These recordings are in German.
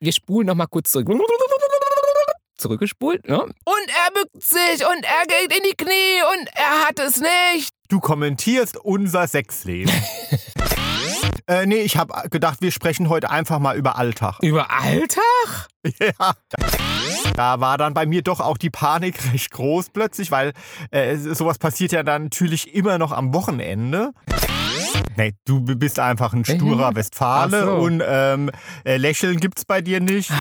wir spulen noch mal kurz zurück. Zurückgespult, ne? Und er bückt sich und er geht in die Knie und er hat es nicht. Du kommentierst unser Sexleben. äh, nee, ich habe gedacht, wir sprechen heute einfach mal über Alltag. Über Alltag? Ja. Da war dann bei mir doch auch die Panik recht groß plötzlich, weil äh, sowas passiert ja dann natürlich immer noch am Wochenende. Nee, du bist einfach ein sturer Westfale so. und ähm, äh, Lächeln gibt's bei dir nicht.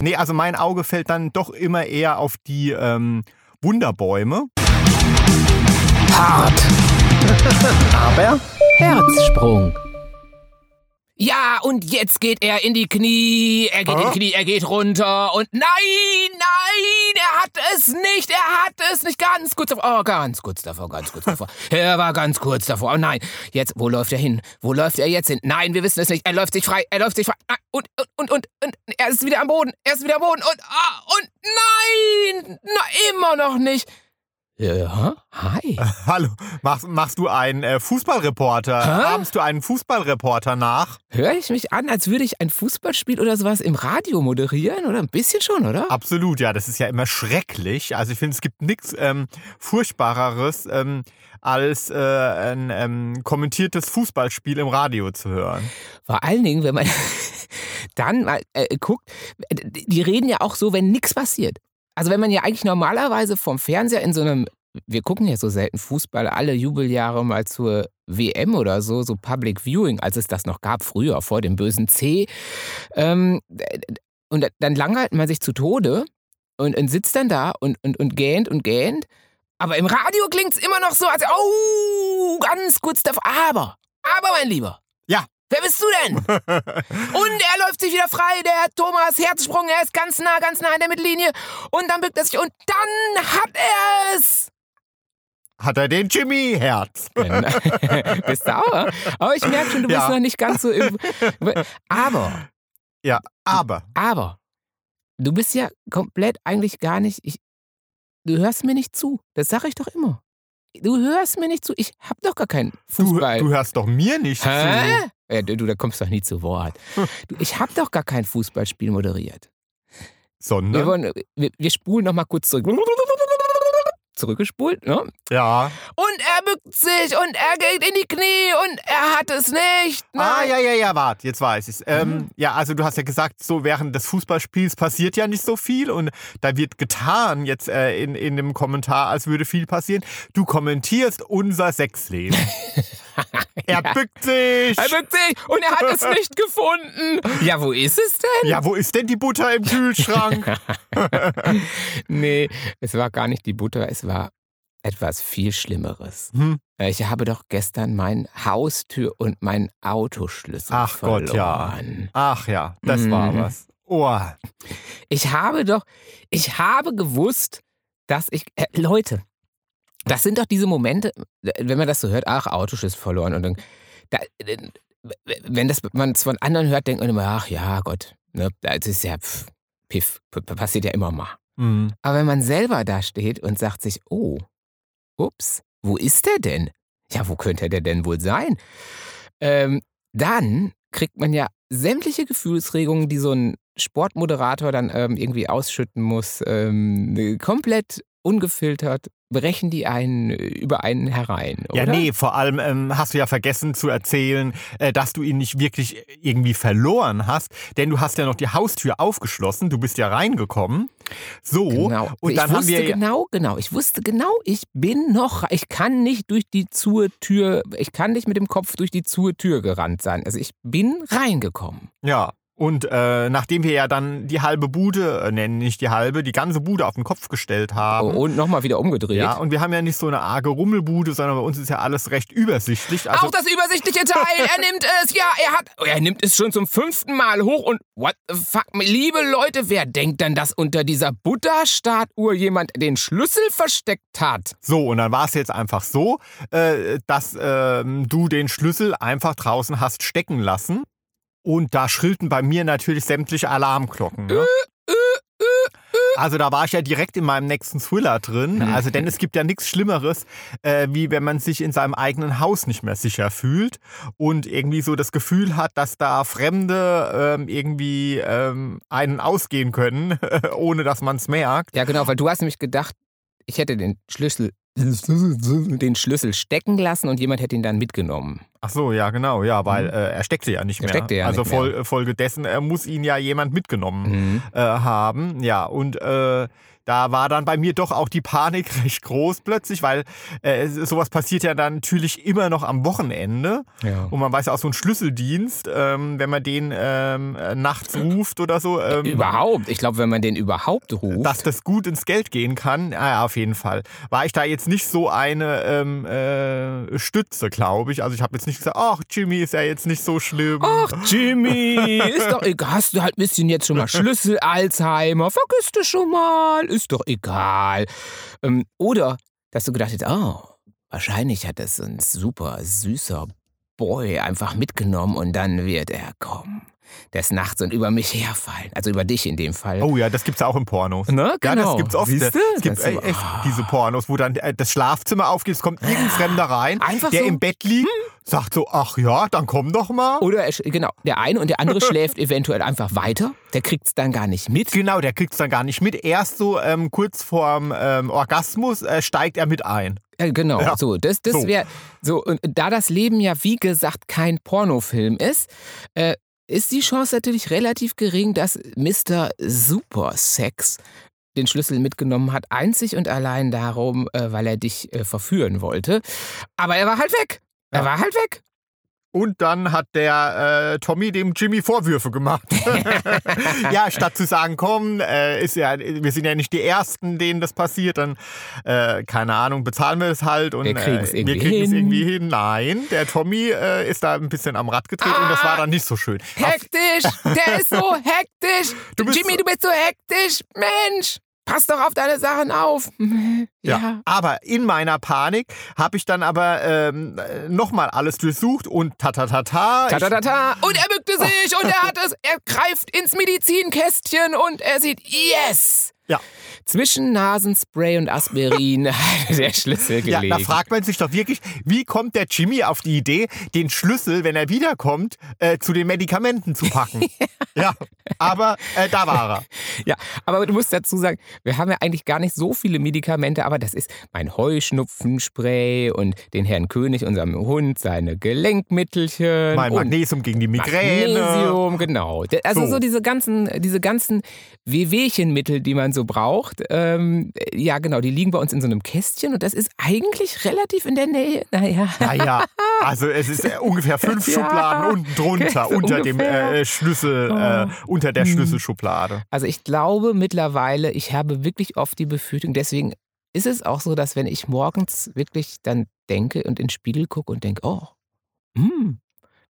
Nee, also mein Auge fällt dann doch immer eher auf die ähm, Wunderbäume. Hart. Aber Herzsprung. Ja, und jetzt geht er in die Knie, er geht in die Knie, er geht runter und nein, nein, er hat es nicht, er hat es nicht, ganz kurz davor, oh, ganz kurz davor, ganz kurz davor. Er war ganz kurz davor, oh nein, jetzt, wo läuft er hin? Wo läuft er jetzt hin? Nein, wir wissen es nicht, er läuft sich frei, er läuft sich frei, Ah, und, und, und, und, und er ist wieder am Boden, er ist wieder am Boden und, ah, und nein, na, immer noch nicht. Ja, hi. Hallo, machst, machst du einen äh, Fußballreporter? Hä? Ahmst du einen Fußballreporter nach? Höre ich mich an, als würde ich ein Fußballspiel oder sowas im Radio moderieren? Oder ein bisschen schon, oder? Absolut, ja, das ist ja immer schrecklich. Also ich finde, es gibt nichts ähm, Furchtbareres, ähm, als äh, ein ähm, kommentiertes Fußballspiel im Radio zu hören. Vor allen Dingen, wenn man dann mal äh, guckt, die reden ja auch so, wenn nichts passiert. Also wenn man ja eigentlich normalerweise vom Fernseher in so einem, wir gucken ja so selten Fußball, alle Jubeljahre mal zur WM oder so, so Public Viewing, als es das noch gab, früher, vor dem bösen C. Ähm, und dann langweilt man sich zu Tode und, und sitzt dann da und, und, und gähnt und gähnt. Aber im Radio klingt es immer noch so, als, oh, ganz kurz davor. Aber, aber mein Lieber. Wer bist du denn? Und er läuft sich wieder frei, der Thomas Herzsprung, er ist ganz nah, ganz nah in der Mittellinie. Und dann bückt er sich und dann hat er es. Hat er den Jimmy-Herz? bist du auch? Aber ich merke schon, du bist Ja. noch nicht ganz so im. Aber, Ja, aber. aber, du bist ja komplett eigentlich gar nicht. Ich, du hörst mir nicht zu. Das sage ich doch immer. Du hörst mir nicht zu. Ich hab doch gar keinen Du, Fußball. du hörst doch mir nicht zu. Ja, du, du, da kommst doch nie zu Wort. Du, ich hab doch gar kein Fußballspiel moderiert. Wir, Sondern? wollen, wir, wir spulen noch mal kurz zurück. Zurückgespult, ne? Ja. Und er bückt sich und er geht in die Knie und er hat es nicht. Ah, Nein. ja, ja, ja, warte, jetzt weiß ich's. Ähm, Mhm. Ja, also du hast ja gesagt, so während des Fußballspiels passiert ja nicht so viel und da wird getan jetzt äh, in, in dem Kommentar, als würde viel passieren. Du kommentierst unser Sexleben. er bückt sich. Er bückt sich und er hat es nicht gefunden. Ja, wo ist es denn? Ja, wo ist denn die Butter im Kühlschrank? Nee, es war gar nicht die Butter, es war etwas viel Schlimmeres. Hm. Ich habe doch gestern mein Haustür und meinen Autoschlüssel Ach verloren. Gott, ja. Ach ja, das war Mhm. was. Oh, Ich habe doch, ich habe gewusst, dass ich, äh, Leute, das sind doch diese Momente, wenn man das so hört, ach, Autoschlüssel verloren und dann, da, wenn das man es von anderen hört, denkt man immer, ach ja, Gott, ne, das ist ja pff, piff, passiert ja immer mal. hm. Aber wenn man selber da steht und sagt sich, oh, ups, wo ist der denn? Ja, wo könnte der denn wohl sein? Ähm, dann kriegt man ja sämtliche Gefühlsregungen, die so ein Sportmoderator dann ähm, irgendwie ausschütten muss, ähm, komplett ungefiltert, brechen die einen äh, über einen herein. Oder? Ja, nee, vor allem ähm, hast du ja vergessen zu erzählen, äh, dass du ihn nicht wirklich irgendwie verloren hast, denn du hast ja noch die Haustür aufgeschlossen, du bist ja reingekommen. So, Genau. und ich dann haben wusste wir ja- genau, genau. Ich wusste genau, ich bin noch, ich kann nicht durch die zur Tür, ich kann nicht mit dem Kopf durch die zur Tür gerannt sein. Also ich bin reingekommen. Ja. Und äh, nachdem wir ja dann die halbe Bude, äh, nennen nicht die halbe, die ganze Bude auf den Kopf gestellt haben. Und nochmal wieder umgedreht. Ja, und wir haben ja nicht so eine arge Rummelbude, sondern bei uns ist ja alles recht übersichtlich. Also, Auch das übersichtliche Teil, er nimmt es, ja, er hat, oh, er nimmt es schon zum fünften Mal hoch und what the fuck, liebe Leute, wer denkt denn, dass unter dieser Buddha-Statue jemand den Schlüssel versteckt hat? so, und dann war es jetzt einfach so, äh, dass ähm, du den Schlüssel einfach draußen hast stecken lassen. Und da schrillten bei mir natürlich sämtliche Alarmglocken. Ne? Also da war ich ja direkt in meinem nächsten Thriller drin. Mhm. Also denn es gibt ja nichts Schlimmeres, äh, wie wenn man sich in seinem eigenen Haus nicht mehr sicher fühlt und irgendwie so das Gefühl hat, dass da Fremde ähm, irgendwie ähm, einen ausgehen können, ohne dass man es merkt. Ja, genau, weil du hast nämlich gedacht, ich hätte den Schlüssel, den Schlüssel stecken lassen und jemand hätte ihn dann mitgenommen. Ach so, ja genau, ja, weil äh, er steckte ja nicht Mhm. Er mehr. steckte ja also nicht mehr. Fol Folge dessen äh, muss ihn ja jemand mitgenommen Mhm. äh, haben. Ja, und äh, da war dann bei mir doch auch die Panik recht groß plötzlich, weil äh, sowas passiert ja dann natürlich immer noch am Wochenende. Ja. Und man weiß ja auch so ein Schlüsseldienst, ähm, wenn man den ähm, äh, nachts ruft oder so. Ähm, Überhaupt. Ich glaube, wenn man den überhaupt ruft. dass das gut ins Geld gehen kann, ja, ja, auf jeden Fall. War ich da jetzt nicht so eine ähm, äh, Stütze, glaube ich. Also ich habe jetzt nicht gesagt, ach, Jimmy ist ja jetzt nicht so schlimm. Ach, Jimmy, ist doch egal. Hast du halt ein bisschen jetzt schon mal Schlüssel, Alzheimer, vergiss du schon mal, ist doch egal. Ähm, oder, dass du gedacht hast, oh, wahrscheinlich hat das so ein super süßer Boy einfach mitgenommen und dann wird er kommen. Des Nachts und über mich herfallen. Also über dich in dem Fall. Oh ja, das gibt's auch in Pornos. Ne, Ja, genau. das gibt's oft. Siehste? Es gibt Das ist äh, so- echt ah. diese Pornos, wo dann äh, das Schlafzimmer aufgeht, es kommt irgendein Fremder rein, Einfach der so. im Bett liegt, sagt so, ach ja, dann komm doch mal. Oder, er, genau, der eine und der andere schläft eventuell einfach weiter. Der kriegt es dann gar nicht mit. Genau, der kriegt's dann gar nicht mit. Erst so ähm, kurz vorm ähm, Orgasmus äh, steigt er mit ein. Äh, genau, Ja. so. Das, das So. wäre so. Und da das Leben ja, wie gesagt, kein Pornofilm ist, äh, ist die Chance natürlich relativ gering, dass Mr. Supersex den Schlüssel mitgenommen hat, einzig und allein darum, äh, weil er dich äh, verführen wollte. Aber er war halt weg. Er war halt weg. Und dann hat der äh, Tommy dem Jimmy Vorwürfe gemacht. ja, statt zu sagen, komm, äh, ist ja, wir sind ja nicht die Ersten, denen das passiert, dann, äh, keine Ahnung, bezahlen wir es halt und Wir äh, irgendwie kriegen es hin. irgendwie hin. Nein, der Tommy äh, ist da ein bisschen am Rad getreten und das war dann nicht so schön. Hektisch! Der ist so hektisch! Du Jimmy, so- du bist so hektisch! Mensch! Pass doch auf deine Sachen auf! Ja. Aber in meiner Panik habe ich dann aber ähm, nochmal alles durchsucht und ta ta ta ta. Ta, ich- ta, ta, ta. Und er bückte sich und er hat es, er greift ins Medizinkästchen und er sieht, yes! Ja. Zwischen Nasenspray und Aspirin der Schlüssel Ja, gelegt. da fragt man sich doch wirklich, wie kommt der Jimmy auf die Idee, den Schlüssel, wenn er wiederkommt, äh, zu den Medikamenten zu packen? ja, aber äh, da war er. Ja, aber du musst dazu sagen, wir haben ja eigentlich gar nicht so viele Medikamente, aber das ist mein Heuschnupfenspray und den Herrn König, unserem Hund, seine Gelenkmittelchen. Mein Magnesium gegen die Migräne. Magnesium, genau. Also so, So. diese ganzen, diese ganzen Wehwehchenmittel, die man so braucht, ähm, ja genau, die liegen bei uns in so einem Kästchen und das ist eigentlich relativ in der Nähe. Naja. Naja, also es ist äh, ungefähr fünf Ja, Schubladen unten drunter, so unter dem ungefähr. äh, Schlüssel, äh, unter der Hm. Schlüsselschublade. Also ich glaube mittlerweile, ich habe wirklich oft die Befürchtung, deswegen ist es auch so, dass wenn ich morgens wirklich dann denke und in den Spiegel gucke und denke, oh, hm,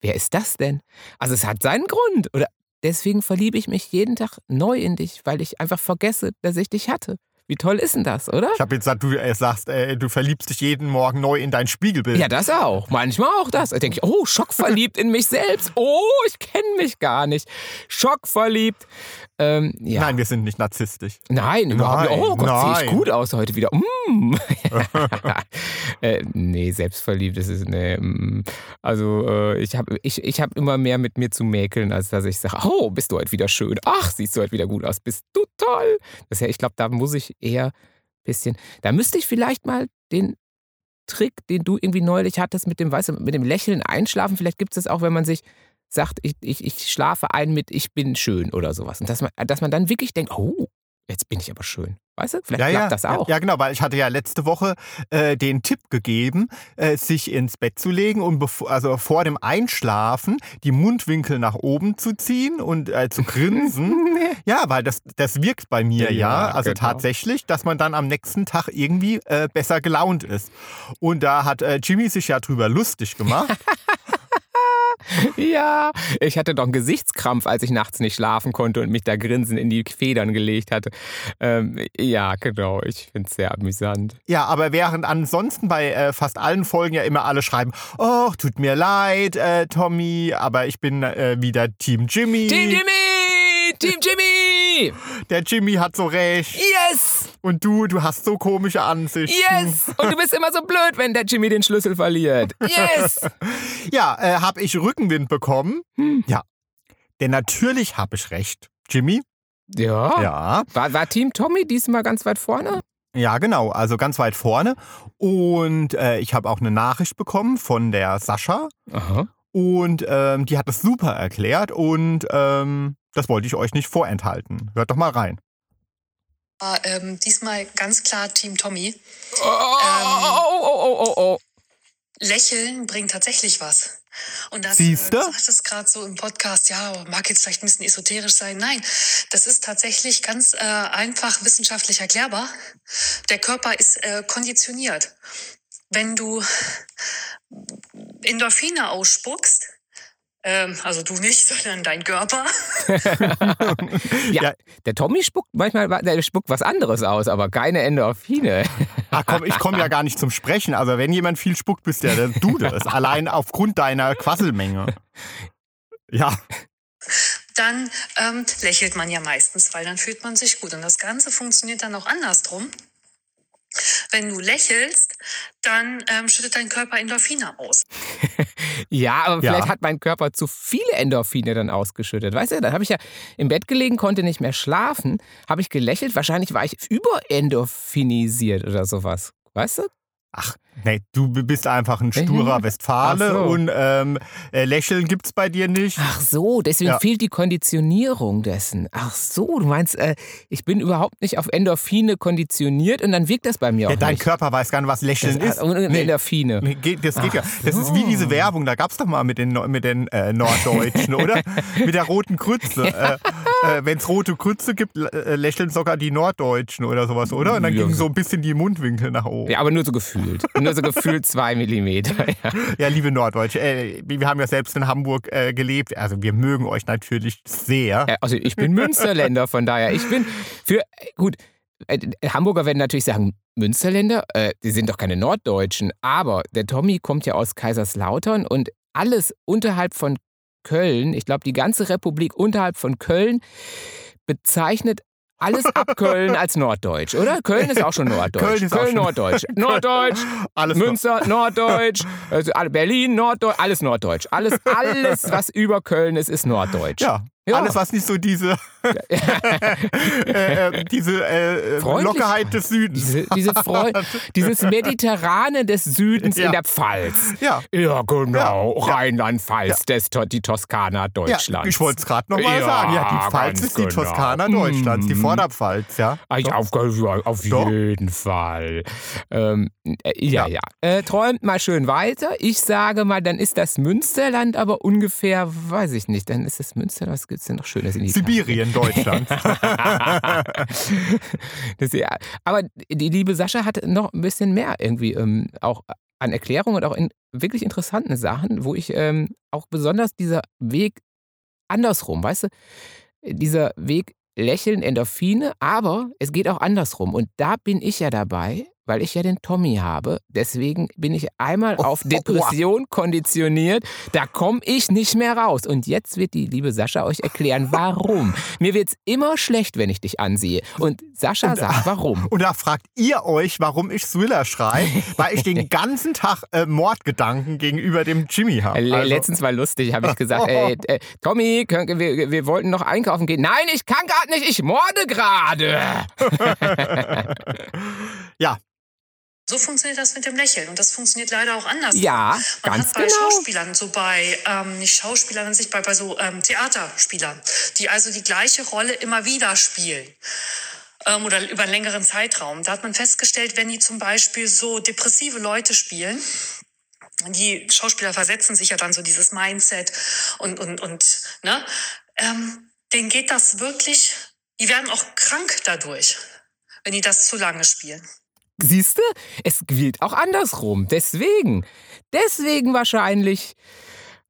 wer ist das denn? Also es hat seinen Grund. Oder deswegen verliebe ich mich jeden Tag neu in dich, weil ich einfach vergesse, dass ich dich hatte. Wie toll ist denn das, oder? Ich habe jetzt gesagt, du äh, sagst, äh, du verliebst dich jeden Morgen neu in dein Spiegelbild. Ja, das auch. Manchmal auch das. Da denke ich, oh, schockverliebt in mich selbst. Oh, ich kenne mich gar nicht. Schockverliebt. Ähm, ja. Nein, wir sind nicht narzisstisch. Nein, überhaupt nicht. Oh Gott, sehe ich gut aus heute wieder. Mm. äh, nee, selbstverliebt ist es. Nee, mm. Also äh, ich habe ich, ich hab immer mehr mit mir zu mäkeln, als dass ich sage, oh, bist du heute wieder schön. Ach, siehst du heute wieder gut aus. Bist du toll. Das ja, ich glaube, da muss ich eher ein bisschen, da müsste ich vielleicht mal den Trick, den du irgendwie neulich hattest mit dem, weißt du, mit dem Lächeln einschlafen. Vielleicht gibt es das auch, wenn man sich sagt, ich, ich, ich schlafe ein mit ich bin schön oder sowas. Und dass man, dass man dann wirklich denkt, oh, jetzt bin ich aber schön. Weißt du? Vielleicht Ja, klappt ja, das auch. Ja, genau, weil ich hatte ja letzte Woche äh, den Tipp gegeben, äh, sich ins Bett zu legen und also vor dem Einschlafen die Mundwinkel nach oben zu ziehen und äh, zu grinsen. ja, weil das, das wirkt bei mir ja, Ja, also genau. tatsächlich, dass man dann am nächsten Tag irgendwie äh, besser gelaunt ist. Und da hat äh, Jimmy sich ja drüber lustig gemacht. Ja, ich hatte doch einen Gesichtskrampf, als ich nachts nicht schlafen konnte und mich da grinsend in die Federn gelegt hatte. Ähm, ja, genau, ich finde es sehr amüsant. ja, aber während ansonsten bei äh, fast allen Folgen ja immer alle schreiben, oh, tut mir leid, äh, Tommy, aber ich bin äh, wieder Team Jimmy. Team Jimmy! Team Jimmy! Der Jimmy hat so recht. Yes! Und du, du hast so komische Ansichten. Yes! Und du bist immer so blöd, wenn der Jimmy den Schlüssel verliert. Yes! Ja, äh, habe ich Rückenwind bekommen? Hm. Ja. Denn natürlich habe ich recht. Jimmy? Ja. Ja. War, war Team Tommy diesmal ganz weit vorne? Ja, genau. Also ganz weit vorne. Und äh, ich habe auch eine Nachricht bekommen von der Sascha. Aha. Und ähm, die hat es super erklärt. Und ähm, das wollte ich euch nicht vorenthalten. Hört doch mal rein. War, ähm, diesmal ganz klar Team Tommy. Oh, oh, oh, oh, oh, oh. Lächeln bringt tatsächlich was. Und das Siehste? äh, du sagtest gerade so im Podcast, ja, mag jetzt vielleicht ein bisschen esoterisch sein. Nein, das ist tatsächlich ganz äh, einfach wissenschaftlich erklärbar. Der Körper ist äh, konditioniert. Wenn du Endorphine ausspuckst, ähm, also du nicht, sondern dein Körper, Ja, Ja. der Tommy spuckt manchmal der spuckt was anderes aus, aber keine Endorphine. Ach komm, ich komme ja gar nicht zum Sprechen. Also wenn jemand viel spuckt, bist ja der du das. Allein aufgrund deiner Quasselmenge. Ja, dann ähm, lächelt man ja meistens, weil dann fühlt man sich gut. Und das Ganze funktioniert dann auch andersrum. Wenn du lächelst, dann ähm, schüttet dein Körper Endorphine aus. Ja, aber Ja. vielleicht hat mein Körper zu viele Endorphine dann ausgeschüttet. Weißt du, dann habe ich ja im Bett gelegen, konnte nicht mehr schlafen, habe ich gelächelt. Wahrscheinlich war ich überendorphinisiert oder sowas. Weißt du? Ach, nee, du bist einfach ein sturer. Westfale so. und ähm, äh, Lächeln gibt's bei dir nicht. Ach so, deswegen Ja. fehlt die Konditionierung dessen. Ach so, du meinst, äh, ich bin überhaupt nicht auf Endorphine konditioniert und dann wirkt das bei mir auch Ja, dein nicht. Körper weiß gar nicht, was Lächeln das, ist. Nee, Endorphine. nee, geht, das geht ja. Ach Das ist wie so. diese Werbung, da gab's doch mal mit den, mit den äh, Norddeutschen, oder? Mit der roten Krütze. Äh, äh, Wenn es rote Krütze gibt, äh, lächeln sogar die Norddeutschen oder sowas, oder? Und dann Ja. gingen so ein bisschen die Mundwinkel nach oben. Ja, aber nur so gefühlt. Nur so gefühlt zwei Millimeter. Ja. Ja, liebe Norddeutsche, äh, wir haben ja selbst in Hamburg äh, gelebt. Also wir mögen euch natürlich sehr. Äh, Also ich bin Münsterländer, von daher. Ich bin für, gut, äh, Hamburger werden natürlich sagen, Münsterländer, äh, die sind doch keine Norddeutschen. Aber der Tommy kommt ja aus Kaiserslautern und alles unterhalb von Köln, ich glaube die ganze Republik unterhalb von Köln, bezeichnet alles ab Köln als Norddeutsch, oder? Köln ist auch schon Norddeutsch. Köln ist schon- Norddeutsch. Norddeutsch, Alles Münster, Norddeutsch, also Berlin, Norddeutsch, alles Norddeutsch. Alles, alles, was über Köln ist, ist Norddeutsch. Ja. Ja. Alles, was nicht so diese, äh, äh, diese äh, Freundlich- Lockerheit des Südens. Diese, diese dieses Mediterrane des Südens Ja. in der Pfalz. Ja. Ja, genau. Ja. Rheinland-Pfalz, to- die Toskana Ja, Deutschlands. ich wollte es gerade nochmal Ja, sagen. Ja, die Pfalz ist die genau. Toskana Deutschlands, die Mhm. Vorderpfalz, ja. Ja, auf, ja, auf jeden Fall. Ähm, äh, ja, Ja. ja. Äh, träumt mal schön weiter. Ich sage mal, dann ist das Münsterland aber ungefähr, weiß ich nicht, dann ist das Münsterland, was gibt es denn noch Schönes in Italien? Sibirien, Deutschland. das, ja, aber die liebe Sascha hat noch ein bisschen mehr irgendwie ähm, auch an Erklärungen und auch in wirklich interessanten Sachen, wo ich ähm, auch besonders dieser Weg andersrum, weißt du, dieser Weg Lächeln, Endorphine, aber es geht auch andersrum. Und da bin ich ja dabei, weil ich ja den Tommy habe. Deswegen bin ich einmal Oh, auf oh, Depression konditioniert. Da komme ich nicht mehr raus. Und jetzt wird die liebe Sascha euch erklären, warum. Mir wird es immer schlecht, wenn ich dich ansehe. Und Sascha sagt, warum. Und da fragt ihr euch, warum ich Thriller schreibe, weil ich den ganzen Tag äh, Mordgedanken gegenüber dem Jimmy habe. Le- Also, Letztens war lustig, habe ich gesagt, ey, äh, Tommy, können, wir, wir wollten noch einkaufen gehen. Nein, ich kann gerade nicht, ich morde gerade. ja, So funktioniert das mit dem Lächeln. Und das funktioniert leider auch anders. Ja, Man ganz hat bei genau. Schauspielern, so bei, ähm, nicht Schauspielern an sich, bei, bei so ähm, Theaterspielern, die also die gleiche Rolle immer wieder spielen. Ähm, oder über einen längeren Zeitraum. Da hat man festgestellt, wenn die zum Beispiel so depressive Leute spielen, die Schauspieler versetzen sich ja dann so dieses Mindset und, und, und, ne, ähm, denen geht das wirklich, die werden auch krank dadurch, wenn die das zu lange spielen. Siehst du, es gilt auch andersrum. Deswegen, deswegen wahrscheinlich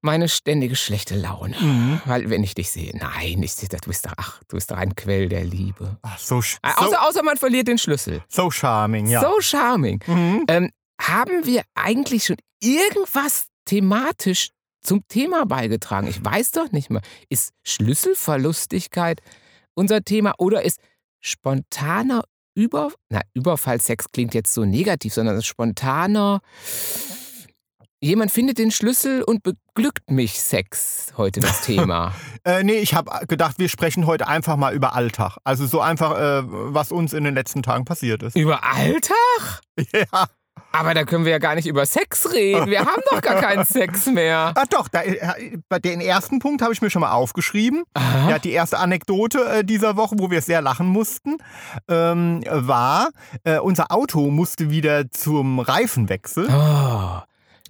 meine ständige schlechte Laune. Mhm. Weil, wenn ich dich sehe, nein, ich, du bist doch, ach, du bist doch ein Quell der Liebe. ach, so, Äh, so, Außer, außer man verliert den Schlüssel. so charming, ja. So charming. Mhm. Ähm, haben wir eigentlich schon irgendwas thematisch zum Thema beigetragen? Ich weiß doch nicht mehr. Ist Schlüsselverlustigkeit unser Thema oder ist spontaner Über, na, Überfallsex klingt jetzt so negativ, sondern spontaner, jemand findet den Schlüssel und beglückt mich Sex heute das Thema. Äh, nee, ich habe gedacht, wir sprechen heute einfach mal über Alltag. Also so einfach, äh, was uns in den letzten Tagen passiert ist. Über Alltag? Ja. Aber da können wir ja gar nicht über Sex reden. Wir haben doch gar keinen Sex mehr. Ah doch, da, äh, bei den ersten Punkt habe ich mir schon mal aufgeschrieben. Aha. Ja, die erste Anekdote äh, dieser Woche, wo wir sehr lachen mussten, ähm, war, äh, unser Auto musste wieder zum Reifenwechsel. Oh,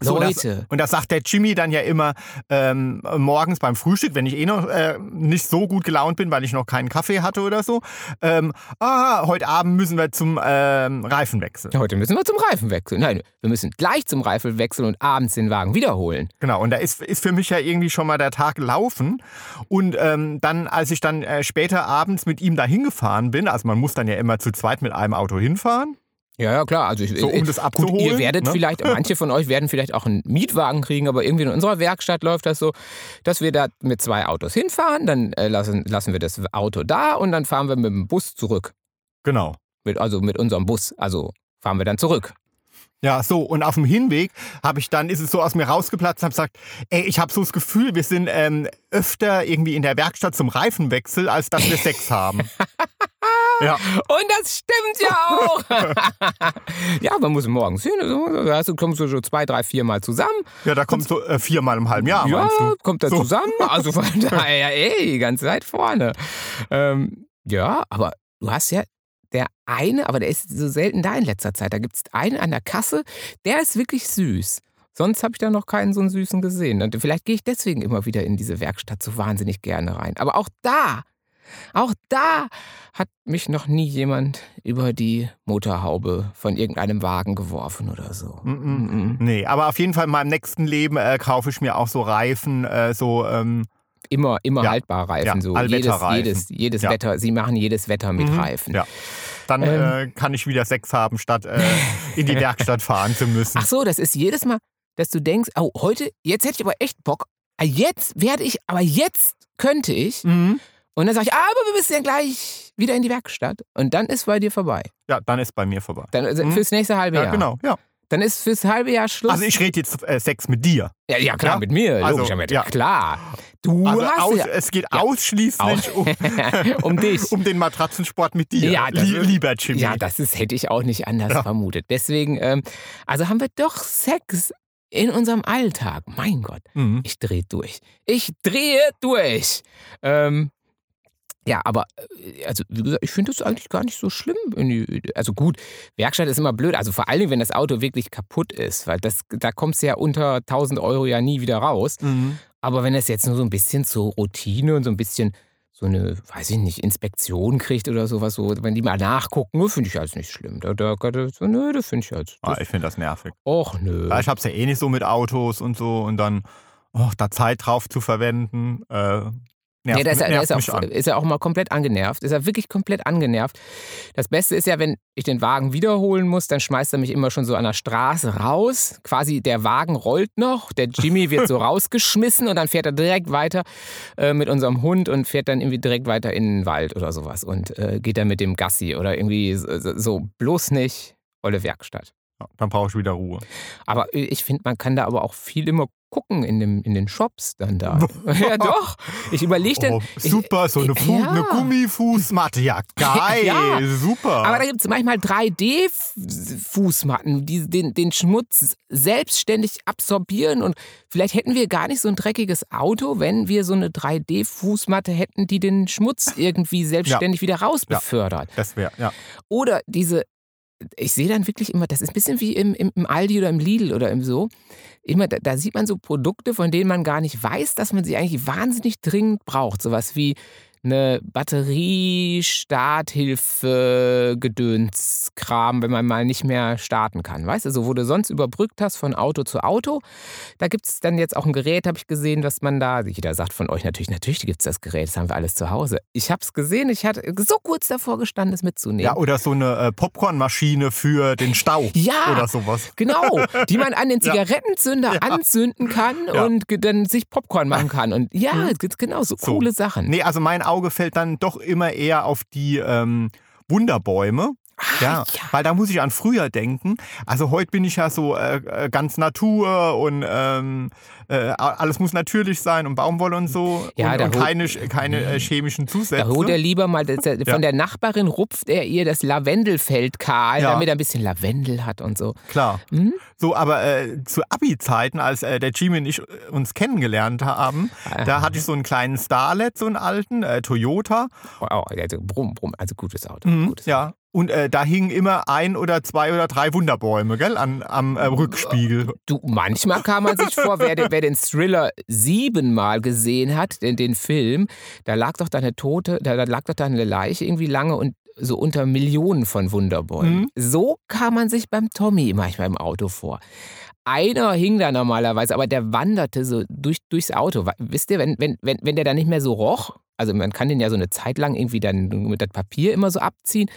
So, Leute. Das, und das sagt der Jimmy dann ja immer ähm, morgens beim Frühstück, wenn ich eh noch äh, nicht so gut gelaunt bin, weil ich noch keinen Kaffee hatte oder so. Ähm, ah, heute Abend müssen wir zum ähm, Reifenwechsel. Heute müssen wir zum Reifenwechsel. Nein, wir müssen gleich zum Reifenwechsel und abends den Wagen wiederholen. Genau, und da ist, ist für mich ja irgendwie schon mal der Tag gelaufen. Und ähm, dann, als ich dann äh, später abends mit ihm da hingefahren bin, also man muss dann ja immer zu zweit mit einem Auto hinfahren. Ja, ja, klar. Also ich, So, um das Gut, abzuholen, ihr werdet ne? vielleicht, manche von euch werden vielleicht auch einen Mietwagen kriegen, aber irgendwie in unserer Werkstatt läuft das so, dass wir da mit zwei Autos hinfahren, dann äh, lassen, lassen wir das Auto da und dann fahren wir mit dem Bus zurück. Genau. Mit, also mit unserem Bus. Also fahren wir dann zurück. Ja, so, und auf dem Hinweg habe ich dann, ist es so aus mir rausgeplatzt und habe gesagt, ey, ich habe so das Gefühl, wir sind ähm, öfter irgendwie in der Werkstatt zum Reifenwechsel, als dass wir Sex haben. ja, Und das stimmt ja auch. ja, man muss morgens hin. Da du- kommst du so zwei, drei, vier Mal zusammen. ja, da kommt so äh, viermal im halben Jahr, Ja, du? kommt da So. zusammen. Also von daher, ey, die ganze Zeit vorne. Ähm, ja, aber du hast ja der eine, aber der ist so selten da in letzter Zeit. Da gibt es einen an der Kasse, der ist wirklich süß. Sonst habe ich da noch keinen so einen süßen gesehen. Und vielleicht gehe ich deswegen immer wieder in diese Werkstatt so wahnsinnig gerne rein. Aber auch da, auch da hat mich noch nie jemand über die Motorhaube von irgendeinem Wagen geworfen oder so. Mm, mm. Mhm. Nee, aber auf jeden Fall in meinem nächsten Leben äh, kaufe ich mir auch so Reifen, äh, so, ähm, Immer, immer Ja. haltbar Reifen. Ja, so. Jedes, jedes, jedes Ja. Wetter. Sie machen jedes Wetter mit Mhm. Reifen. ja. Dann Ähm. äh, kann ich wieder Sex haben, statt äh, in die Werkstatt fahren zu müssen. Ach so, das ist jedes Mal, dass du denkst, oh, heute, jetzt hätte ich aber echt Bock. Ah, Jetzt werde ich, aber jetzt könnte ich. Mhm. Und dann sage ich, aber wir müssen ja gleich wieder in die Werkstatt. Und dann ist bei dir vorbei. Ja, dann ist bei mir vorbei. Dann also Mhm. fürs nächste halbe Ja, Jahr. genau, ja. Dann ist fürs halbe Jahr Schluss. Also ich rede jetzt äh, Sex mit dir. ja, ja, klar, Ja? mit mir. Also, Logisch, aber ja. klar. Du Also hast aus, ja, es geht ausschließlich um, um dich. um den Matratzensport mit dir. Ja, das Lie lieber Jimmy. Ja, das ist, hätte ich auch nicht anders vermutet. Deswegen, ähm, also haben wir doch Sex in unserem Alltag. Mein Gott, Mhm. ich drehe durch. Ich drehe durch. Ähm, ja, aber äh, also wie gesagt, ich finde das eigentlich gar nicht so schlimm. Also gut, Werkstatt ist immer blöd. Also vor allem, wenn das Auto wirklich kaputt ist, weil das, da kommst du ja unter 1000 Euro ja nie wieder raus. Mhm. Aber wenn es jetzt nur so ein bisschen zur Routine und so ein bisschen so eine, weiß ich nicht, Inspektion kriegt oder sowas, so, wenn die mal nachgucken, ne, finde ich als nicht schlimm. Da, da, da, so, nö, das finde ich als. Ah, Das, ich finde das nervig. och, nö. Ich hab's ja eh nicht so mit Autos und so und dann oh, da Zeit drauf zu verwenden, äh, nervt, Ja, da ist er, da ist, er auch, ist er auch mal komplett angenervt. Ist er wirklich komplett angenervt. Das Beste ist ja, wenn ich den Wagen wiederholen muss, dann schmeißt er mich immer schon so an der Straße raus. Quasi der Wagen rollt noch, der Jimmy wird so rausgeschmissen und dann fährt er direkt weiter äh, mit unserem Hund und fährt dann irgendwie direkt weiter in den Wald oder sowas und äh, geht dann mit dem Gassi oder irgendwie so, so- so bloß nicht olle Werkstatt. Ja, dann brauche ich wieder Ruhe. Aber äh, ich finde, man kann da aber auch viel immer gucken in, dem, in den Shops dann da. ja, doch. Ich überlege dann. Oh, ich- super, so eine, Fu Ja. eine Gummifußmatte. Ja, geil, Ja. super. Aber da gibt es manchmal 3D-Fußmatten, die den, den Schmutz selbstständig absorbieren. Und vielleicht hätten wir gar nicht so ein dreckiges Auto, wenn wir so eine 3D-Fußmatte hätten, die den Schmutz irgendwie selbstständig wieder raus Ja. befördert. das wäre, ja. Oder diese, ich sehe dann wirklich immer, das ist ein bisschen wie im, im, Aldi oder im Lidl oder im so. Immer, da, da sieht man so Produkte, von denen man gar nicht weiß, dass man sie eigentlich wahnsinnig dringend braucht. Sowas wie eine Batteriestarthilfe-Gedönskram, wenn man mal nicht mehr starten kann. Weißt du, so wo du sonst überbrückt hast von Auto zu Auto. Da gibt es dann jetzt auch ein Gerät, habe ich gesehen, dass man da, jeder sagt von euch natürlich, natürlich gibt es das Gerät, das haben wir alles zu Hause. Ich habe es gesehen, ich hatte so kurz davor gestanden, es mitzunehmen. Ja, oder so eine äh, Popcornmaschine für den Stau. Ja, Oder sowas. Genau, die man an den. Zigarettenzünder Ja. anzünden kann Ja. und dann sich Popcorn machen kann. Und ja, es gibt genau so So. coole Sachen. Nee, also mein Auge fällt dann doch immer eher auf die ähm, Wunderbäume. Ja, ja. weil da muss ich an früher denken. Also heute bin ich ja so äh, äh, ganz Natur und ähm, äh, alles muss natürlich sein und Baumwolle und so Ja, und, und keine, keine äh, chemischen Zusätze. Da holt er lieber mal, das, von Ja. der Nachbarin rupft er ihr das Lavendelfeld kahl, Ja. damit er ein bisschen Lavendel hat und so. Klar. Mhm. So, aber äh, zu Abi-Zeiten, als äh, der Jimmy und ich äh, uns kennengelernt haben, da hatte ich so einen kleinen Starlet, so einen alten, äh, Toyota. Oh, oh, also brumm, brumm, also gutes Auto. Mhm, Gutes ja. Und äh, da hingen immer ein oder zwei oder drei Wunderbäume, gell, an, am äh, Rückspiegel. Du, manchmal kam man sich vor, wer, den- wer den Thriller siebenmal gesehen hat, den, den Film, da lag doch da eine Tote, da, da lag doch da eine Leiche irgendwie lange und so unter Millionen von Wunderbäumen. Mhm. So kam man sich beim Tommy manchmal im Auto vor. Einer hing da normalerweise, aber der wanderte so durch, durchs Auto. Wisst ihr, wenn, wenn, wenn, wenn der dann nicht mehr so roch, also man kann den ja so eine Zeit lang irgendwie dann mit das Papier immer so abziehen,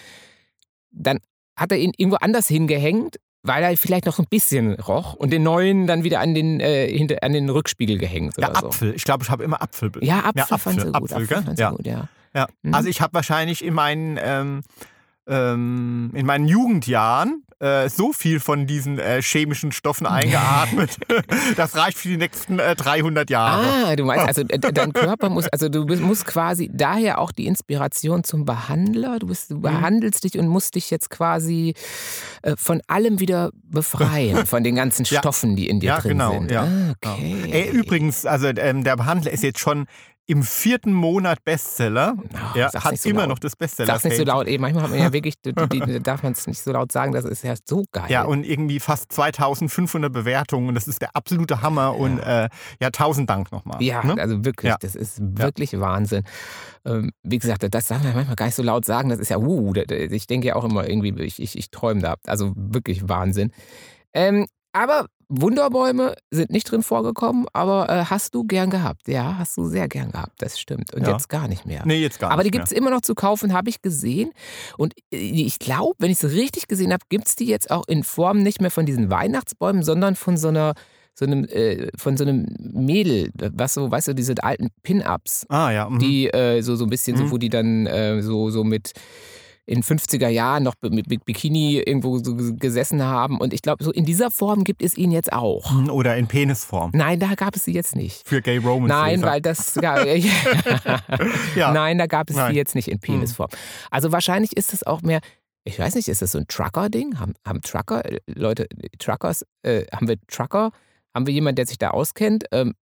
dann hat er ihn irgendwo anders hingehängt, weil er vielleicht noch ein bisschen roch und den neuen dann wieder an den, äh, hinter, an den Rückspiegel gehängt Ja, oder so. Apfel. Ich glaube, ich habe immer Apfel. Ja, Apfel, Ja, fand sie Apfel, gut. Apfel, Apfel sie Ja. gut, ja. Ja. Mhm. Also ich habe wahrscheinlich in meinen, ähm, ähm, in meinen Jugendjahren äh, so viel von diesen äh, chemischen Stoffen eingeatmet. das reicht für die nächsten äh, 300 Jahre. Ah, du meinst, also dein Körper muss, also du bist, musst quasi daher auch die Inspiration zum Behandler. Du, bist, Mhm. du behandelst dich und musst dich jetzt quasi äh, von allem wieder befreien, von den ganzen Ja. Stoffen, die in dir Ja, drin genau, sind. ja. Ah, okay. Ey, übrigens, also ähm, der Behandler ist jetzt schon im vierten Monat Bestseller. Ach, ja, hat so immer laut. noch das Bestseller. Sag's nicht so laut, ey, manchmal hat man ja wirklich, die, die, die, darf man es nicht so laut sagen, das ist ja so geil. Ja, und irgendwie fast 2500 Bewertungen. Und das ist der absolute Hammer. Und äh, ja, tausend Dank nochmal. Ja, ne? also wirklich, Ja. das ist wirklich Wahnsinn. Ähm, wie gesagt, das darf man manchmal gar nicht so laut sagen. Das ist ja, uh, ich denke ja auch immer irgendwie, ich, ich, ich träume da. Also wirklich Wahnsinn. Ähm, aber Wunderbäume sind nicht drin vorgekommen, aber äh, hast du gern gehabt. Ja, hast du sehr gern gehabt, das stimmt. Und Ja. jetzt gar nicht mehr. Nee, jetzt gar Aber die nicht gibt es immer noch zu kaufen, habe ich gesehen. Und äh, ich glaube, wenn ich es richtig gesehen habe, gibt es die jetzt auch in Form nicht mehr von diesen Weihnachtsbäumen, sondern von so einer so einem, äh, von so einem Mädel, was so, weißt du, diese alten Pin-Ups. Ah ja. mhm. die äh, so, so ein bisschen, Mhm. so, wo die dann äh, so, so mit in 50er Jahren noch mit Bi- Bikini irgendwo so gesessen haben. Und ich glaube, so in dieser Form gibt es ihn jetzt auch. Mhm, Oder in Penisform. Nein, da gab es sie jetzt nicht. Für Gay Romans. Nein, weil das. Ja, Ja. Nein, da gab es Nein. die jetzt nicht in Penisform. Also wahrscheinlich ist es auch mehr. Ich weiß nicht, ist das so ein Trucker-Ding? Haben, haben Trucker, äh, Leute, Truckers, äh, haben wir Trucker? Haben wir jemanden, der sich da auskennt? Ähm,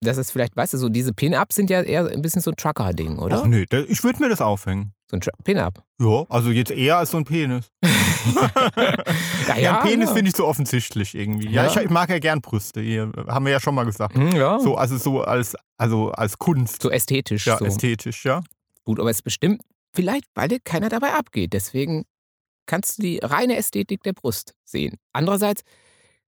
das ist vielleicht, weißt du, so diese Pin-Ups sind ja eher ein bisschen so ein Trucker-Ding, oder? Ach nee, ich würde mir das aufhängen. So ein Pin-Up. Ja, also jetzt eher als so ein Penis. Ja, Ja, ein Penis ja. finde ich so offensichtlich irgendwie. Ja, Ja. Ich, ich mag ja gern Brüste. Hier, haben wir ja schon mal gesagt. Hm, ja. So, So, also so als, also als Kunst. ästhetisch. ja, so. ästhetisch, ja. Gut, aber es ist bestimmt, vielleicht, weil dir keiner dabei abgeht. Deswegen kannst du die reine Ästhetik der Brust sehen. Andererseits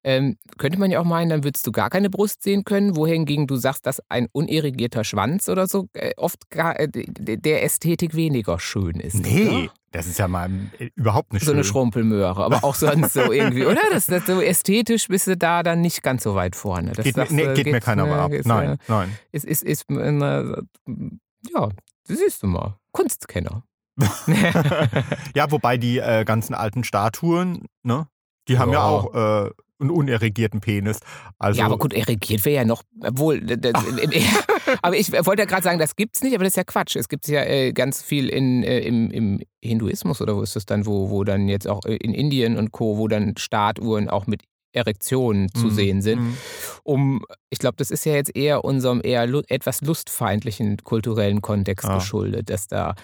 ähm, könnte man ja auch meinen, dann würdest du gar keine Brust sehen können, wohingegen du sagst, dass ein unirrigierter Schwanz oder so äh, oft gar, äh, der Ästhetik weniger schön ist. Nee, oder? das ist ja mal äh, überhaupt nicht So eine schön. Schrumpelmöhre, aber auch sonst so irgendwie, oder? Das, das so ästhetisch bist du da dann nicht ganz so weit vorne. Das Geht, mir, sagst nee, du, geht mir keiner ne, ab. ist, Nein, nein. Ist, ist, ist, ja, das siehst du mal. Kunstkenner. Ja, wobei die äh, ganzen alten Statuen, ne, die haben ja, Ja. auch äh, einen unerregierten Penis. Also, ja, aber gut, erigiert wäre ja noch, obwohl, das, aber ich wollte ja gerade sagen, das gibt's nicht, aber das ist ja Quatsch. Es gibt ja äh, ganz viel in, äh, im, im Hinduismus oder wo ist das dann, wo, wo dann jetzt auch äh, in Indien und Co., wo dann Statuen auch mit Erektionen zu Mhm, sehen sind. mhm. Um, ich glaube, das ist ja jetzt eher unserem eher lu etwas lustfeindlichen kulturellen Kontext Ah. geschuldet, dass da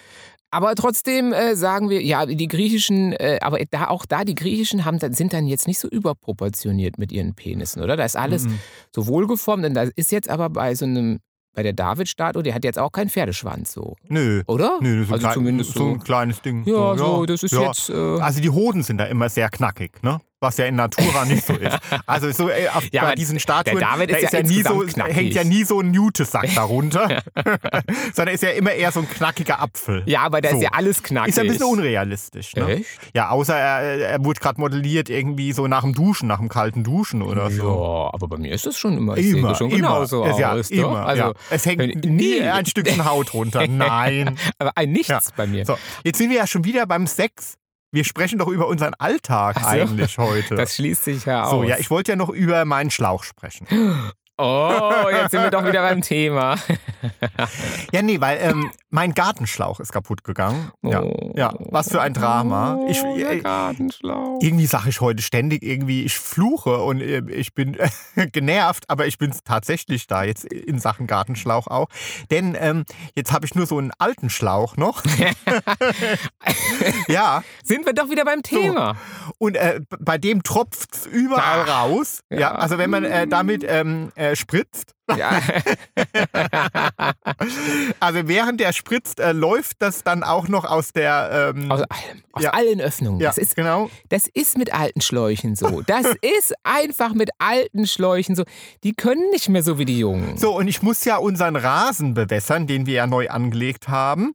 aber trotzdem äh, sagen wir, ja, die griechischen, äh, aber da, auch da, die griechischen haben, sind dann jetzt nicht so überproportioniert mit ihren Penissen, oder? Da ist alles Mhm. so wohlgeformt. Und da ist jetzt aber bei so einem bei der David-Statue, der hat jetzt auch keinen Pferdeschwanz so, Nö. oder? Nö, so, also klein, zumindest so so. ein kleines Ding. Ja, so, das ist ja. jetzt. Äh, Also die Hoden sind da immer sehr knackig, ne? Was ja in Natura nicht so ist. Also so äh, auf, Ja, bei diesen Statuen, der David da ist ja nie so, knackig. hängt ja nie so ein Newtesack darunter, sondern ist ja immer eher so ein knackiger Apfel. ja, aber da so. ist ja alles knackig. Ist ja ein bisschen unrealistisch, ne? Echt? Ja, außer er, er wurde gerade modelliert irgendwie so nach dem Duschen, nach dem kalten Duschen oder so. Ja, aber bei mir ist das schon immer. Ich Immer, schon immer. genauso Ist ja, aus. immer, Also, ja. Es hängt nie ein Stückchen Haut runter. Nein. aber ein Nichts Ja. bei mir. So, jetzt sind wir ja schon wieder beim Sex. Wir sprechen doch über unseren Alltag Ach so. eigentlich heute. Das schließt sich ja aus. so, ja, ich wollte ja noch über meinen Schlauch sprechen. oh, jetzt sind wir doch wieder beim Thema. Ja, nee, weil ähm, mein Gartenschlauch ist kaputt gegangen. Ja, Oh. ja, was für ein Drama. Ich, oh, der äh, Gartenschlauch. irgendwie sage ich heute ständig irgendwie, ich fluche und äh, ich bin genervt, aber ich bin tatsächlich da jetzt in Sachen Gartenschlauch auch. Denn ähm, jetzt habe ich nur so einen alten Schlauch noch. ja, Sind wir doch wieder beim Thema. und äh, bei dem tropft es überall Ah, raus. Ja. ja. also wenn man äh, damit ähm, äh, spritzt, Ja. also während der spritzt, äh, läuft das dann auch noch aus der. Ähm, Aus allem. Aus Ja. allen Öffnungen. ja, Das, ist, genau. das ist mit alten Schläuchen so. Das ist einfach mit alten Schläuchen so. Die können nicht mehr so wie die Jungen. So, und ich muss ja unseren Rasen bewässern, den wir ja neu angelegt haben.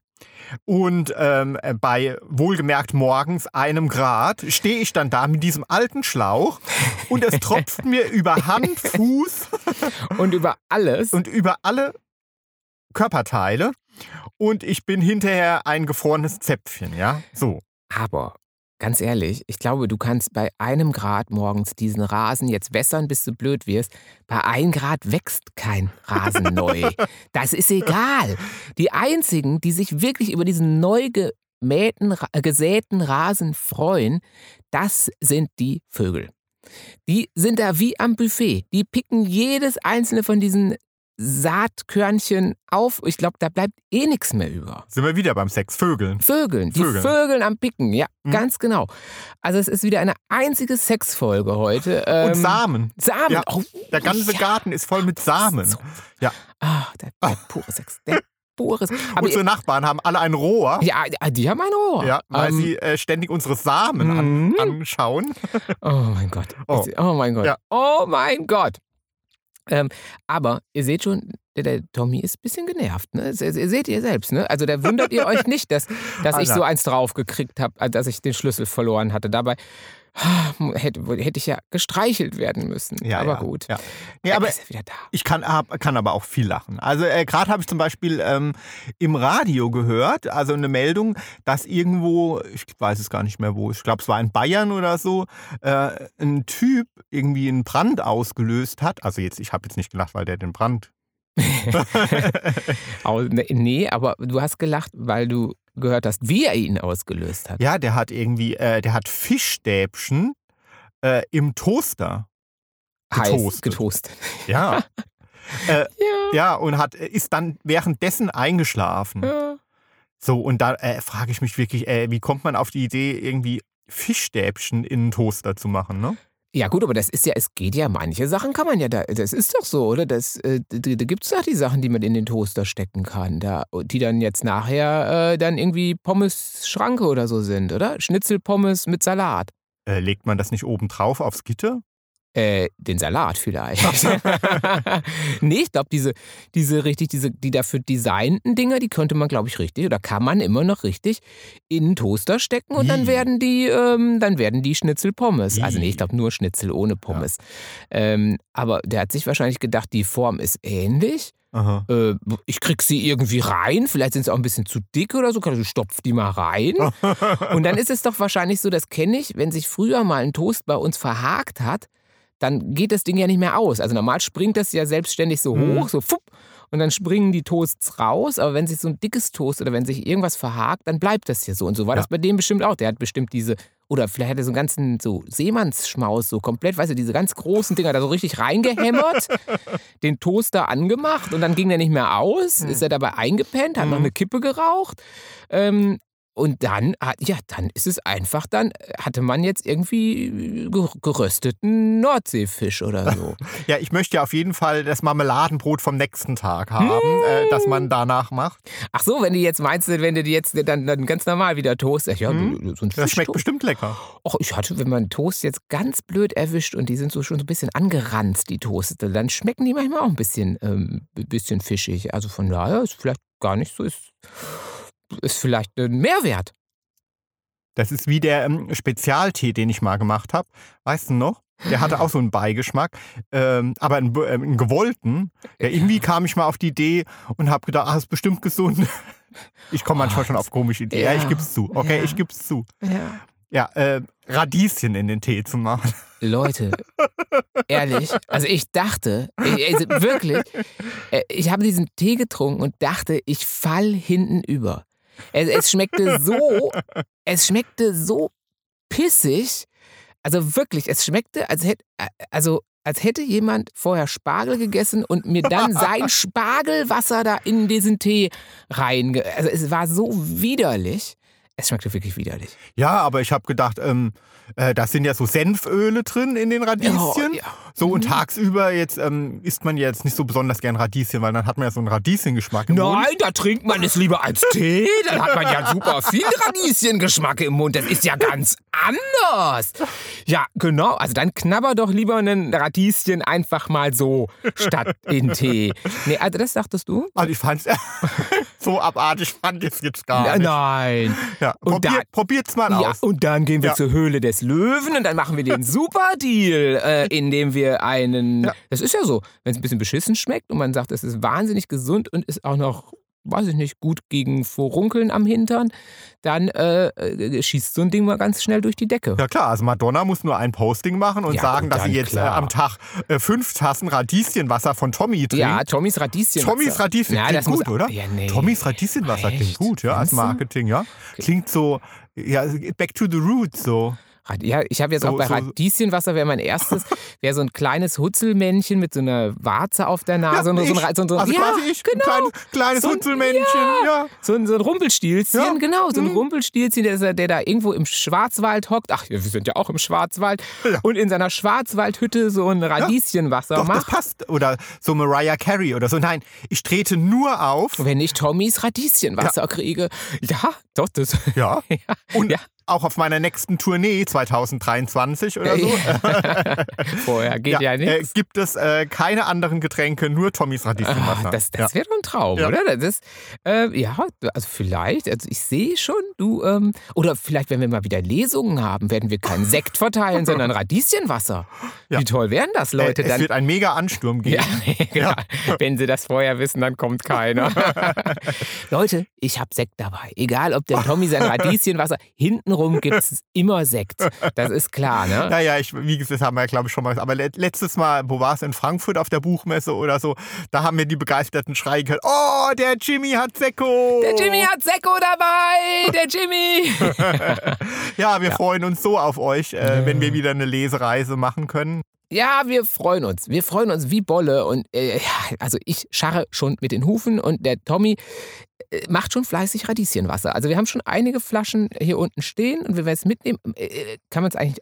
Und ähm, bei wohlgemerkt morgens einem Grad stehe ich dann da mit diesem alten Schlauch und es tropft mir über Hand, Fuß Und über alles. und über alle Körperteile. Und ich bin hinterher ein gefrorenes Zäpfchen, ja? So. Aber ganz ehrlich, ich glaube, du kannst bei einem Grad morgens diesen Rasen jetzt wässern, bis du blöd wirst. Bei einem Grad wächst kein Rasen neu. Das ist egal. Die einzigen, die sich wirklich über diesen neu gemähten, äh, gesäten Rasen freuen, das sind die Vögel. Die sind da wie am Buffet. Die picken jedes einzelne von diesen Saatkörnchen auf. Ich glaube, da bleibt eh nichts mehr über. Sind wir wieder beim Sex. Vögeln. Vögeln, die Vögeln. Vögeln am Picken, ja, Mhm. ganz genau. Also es ist wieder eine einzige Sexfolge heute. Ähm, Und Samen. Samen. Ja, oh, Der ganze ja. Garten ist voll mit Samen. So. Ja. Ah, der, der pure Sex. Der Sex. Aber Unsere Nachbarn haben alle ein Rohr. ja, die haben ein Ohr. Ja, weil Ähm, sie äh, ständig unsere Samen an, Mhm. anschauen. Oh mein Gott. Oh. Oh, mein Gott. Ja. Oh mein Gott. Ähm, aber ihr seht schon, der, der Tommy ist ein bisschen genervt. Ne? Seht ihr selbst. Ne? Also da wundert ihr euch nicht, dass, dass ich so eins draufgekriegt habe, dass ich den Schlüssel verloren hatte. Dabei hätte, hätte ich ja gestreichelt werden müssen. Ja, aber ja, gut. Ja. Nee, aber ist er wieder da. ich kann, hab, kann aber auch viel lachen. Also äh, gerade habe ich zum Beispiel ähm, im Radio gehört, also eine Meldung, dass irgendwo, ich weiß es gar nicht mehr wo, ich glaube es war in Bayern oder so, äh, ein Typ irgendwie einen Brand ausgelöst hat. Also jetzt, ich habe jetzt nicht gelacht, weil der den Brand ne- Nee, aber du hast gelacht, weil du gehört hast, wie er ihn ausgelöst hat. Ja, der hat irgendwie, äh, der hat Fischstäbchen äh, im Toaster. Heiß getoastet. getoastet. Ja. äh, Ja. ja, und hat, ist dann währenddessen eingeschlafen. ja. So, und da äh, frage ich mich wirklich, äh, wie kommt man auf die Idee, irgendwie Fischstäbchen in einen Toaster zu machen, ne? Ja gut, aber das ist ja, es geht ja, manche Sachen kann man ja da, das ist doch so, oder? Das, äh, da, gibt es doch die Sachen, die man in den Toaster stecken kann, da, die dann jetzt nachher äh, dann irgendwie Pommes-Schranke oder so sind, oder? Schnitzelpommes mit Salat. Äh, legt man das nicht oben drauf aufs Gitter? Äh, den Salat vielleicht. nee, ich glaube, diese, diese richtig, diese, die dafür designten Dinger, die könnte man, glaube ich, richtig, oder kann man immer noch richtig in den Toaster stecken und dann werden die, ähm, dann werden die Schnitzelpommes. Also nee, ich glaube nur Schnitzel ohne Pommes. Ähm, aber der hat sich wahrscheinlich gedacht, die Form ist ähnlich. Äh, ich krieg sie irgendwie rein, vielleicht sind sie auch ein bisschen zu dick oder so, also stopf die mal rein. Und dann ist es doch wahrscheinlich so, das kenne ich, wenn sich früher mal ein Toast bei uns verhakt hat, dann geht das Ding ja nicht mehr aus. Also normal springt das ja selbstständig so Mhm. hoch, so fupp, und dann springen die Toasts raus. Aber wenn sich so ein dickes Toast oder wenn sich irgendwas verhakt, dann bleibt das hier so. Und so war Ja. das bei dem bestimmt auch. Der hat bestimmt diese, oder vielleicht hat er so einen ganzen so Seemannsschmaus, so komplett, weißt du, diese ganz großen Dinger da so richtig reingehämmert, den Toaster angemacht und dann ging der nicht mehr aus, Mhm. ist er dabei eingepennt, hat noch Mhm. eine Kippe geraucht. Ähm, und dann, hat- ja, dann ist es einfach, dann hatte man jetzt irgendwie ge- gerösteten Nordseefisch oder so. Ja, ich möchte ja auf jeden Fall das Marmeladenbrot vom nächsten Tag haben, äh, das man danach macht. Ach so, wenn du jetzt meinst, wenn du die jetzt dann, dann ganz normal wieder toast, ja, so ein Das schmeckt bestimmt lecker. Och, ich hatte, wenn man Toast jetzt ganz blöd erwischt und die sind so schon so ein bisschen angeranzt, die Toaste, dann schmecken die manchmal auch ein bisschen, ähm, bisschen fischig. Also von daher ist vielleicht gar nicht so, ist, ist vielleicht ein Mehrwert. Das ist wie der ähm, Spezialtee, den ich mal gemacht habe. Weißt du noch? Der hatte auch so einen Beigeschmack, ähm, aber einen, ähm, einen gewollten. Ja, irgendwie kam ich mal auf die Idee und habe gedacht, ah, ist bestimmt gesund. Ich komme manchmal schon auf komische Ideen. Ja, Ja. ich gib's zu. Okay, Ja. ich gib's zu. Ja. Ja, äh, Radieschen in den Tee zu machen. Leute, ehrlich, also ich dachte, ich, also wirklich, äh, ich habe diesen Tee getrunken und dachte, ich fall hinten über. Es, es schmeckte so, es schmeckte so pissig. Also wirklich, es schmeckte, als hätte, also als hätte jemand vorher Spargel gegessen und mir dann sein Spargelwasser da in diesen Tee rein. Also es war so widerlich. Es schmeckte wirklich widerlich. Ja, aber ich habe gedacht, ähm, äh, da sind ja so Senföle drin in den Radieschen. Ja, ja. So und tagsüber jetzt ähm, isst man jetzt nicht so besonders gern Radieschen, weil dann hat man ja so einen Radieschengeschmack im Mund. Nein, da trinkt man es lieber als Tee. Dann hat man ja super viel Radieschengeschmack im Mund. Das ist ja ganz anders. Ja, genau. Also dann knabber doch lieber einen Radieschen einfach mal so statt in Tee. Nee, also das dachtest du? Also ich fand's so abartig fand ich es jetzt gar nicht. nein. Ja, Und probier, da- probiert's mal Ja, aus. und dann gehen wir Ja. zur Höhle des Löwen und dann machen wir den Super-Deal, äh, indem wir einen. Das ist ja so, wenn es ein bisschen beschissen schmeckt und man sagt, es ist wahnsinnig gesund und ist auch noch, weiß ich nicht, gut gegen Furunkeln am Hintern, dann äh, äh, schießt so ein Ding mal ganz schnell durch die Decke. Ja klar, also Madonna muss nur ein Posting machen und Ja, sagen, und dass sie jetzt äh, am Tag äh, fünf Tassen Radieschenwasser von Tommy trinkt. Ja, Tommys Radieschen. Tommys Radieschen Ja, klingt muss- gut, oder? Ja, nee. Tommys Radieschenwasser klingt gut, ja, als? Marketing, ja. Klingt so, ja, back to the roots, so. Ja, ich habe jetzt So- auch bei so- Radieschenwasser wäre mein erstes, wäre so ein kleines Hutzelmännchen mit so einer Warze auf der Nase. und so, ein, so, ein- so, ein- also ja, quasi ich, genau. ein kleines, kleines So ein- Hutzelmännchen, ja. So ein, so ein Rumpelstilzchen, Ja. genau, so ein Mhm. Rumpelstilzchen, der, der da irgendwo im Schwarzwald hockt. Ach, wir sind ja auch im Schwarzwald. Und in seiner Schwarzwaldhütte so ein Radieschenwasser Doch, das macht. passt. Oder so Mariah Carey oder so. Nein, ich trete nur auf. Wenn ich Tommys Radieschenwasser kriege. Ja, doch, das. Ja. ja. Und ja. Auch auf meiner nächsten Tournee 2023 oder so. Vorher geht ja, äh, nichts. gibt es äh, keine anderen Getränke, nur Tommys Radieschenwasser. Ah, das das ja. wäre doch ein Traum, Ja. oder? Das ist, äh, ja, also vielleicht, also ich sehe schon, du, ähm, oder vielleicht, wenn wir mal wieder Lesungen haben, werden wir keinen Sekt verteilen, sondern Radieschenwasser. Ja. Wie toll wären das, Leute? äh, es dann, wird einen mega Ansturm geben. Ja, genau. Wenn sie das vorher wissen, dann kommt keiner. Leute, ich habe Sekt dabei. Egal, ob der Tommy sein Radieschenwasser, hintenrum gibt es immer Sekt. Das ist klar, ne? Naja, ich, wie gesagt, das haben wir ja, glaube ich, schon mal gesagt. Aber let- letztes Mal, wo war es in Frankfurt auf der Buchmesse oder so, da haben wir die begeisterten Schreie gehört. Oh, der Jimmy hat Sekko! Der Jimmy hat Sekko dabei! Der Jimmy! Ja, wir freuen uns so auf euch, äh, wenn wir wieder eine Lesereise machen können. Ja, wir freuen uns. Wir freuen uns wie Bolle. Und äh, ja, also ich scharre schon mit den Hufen und der Tommy macht schon fleißig Radieschenwasser. Also wir haben schon einige Flaschen hier unten stehen und wir werden es mitnehmen. Äh, äh, kann man es eigentlich.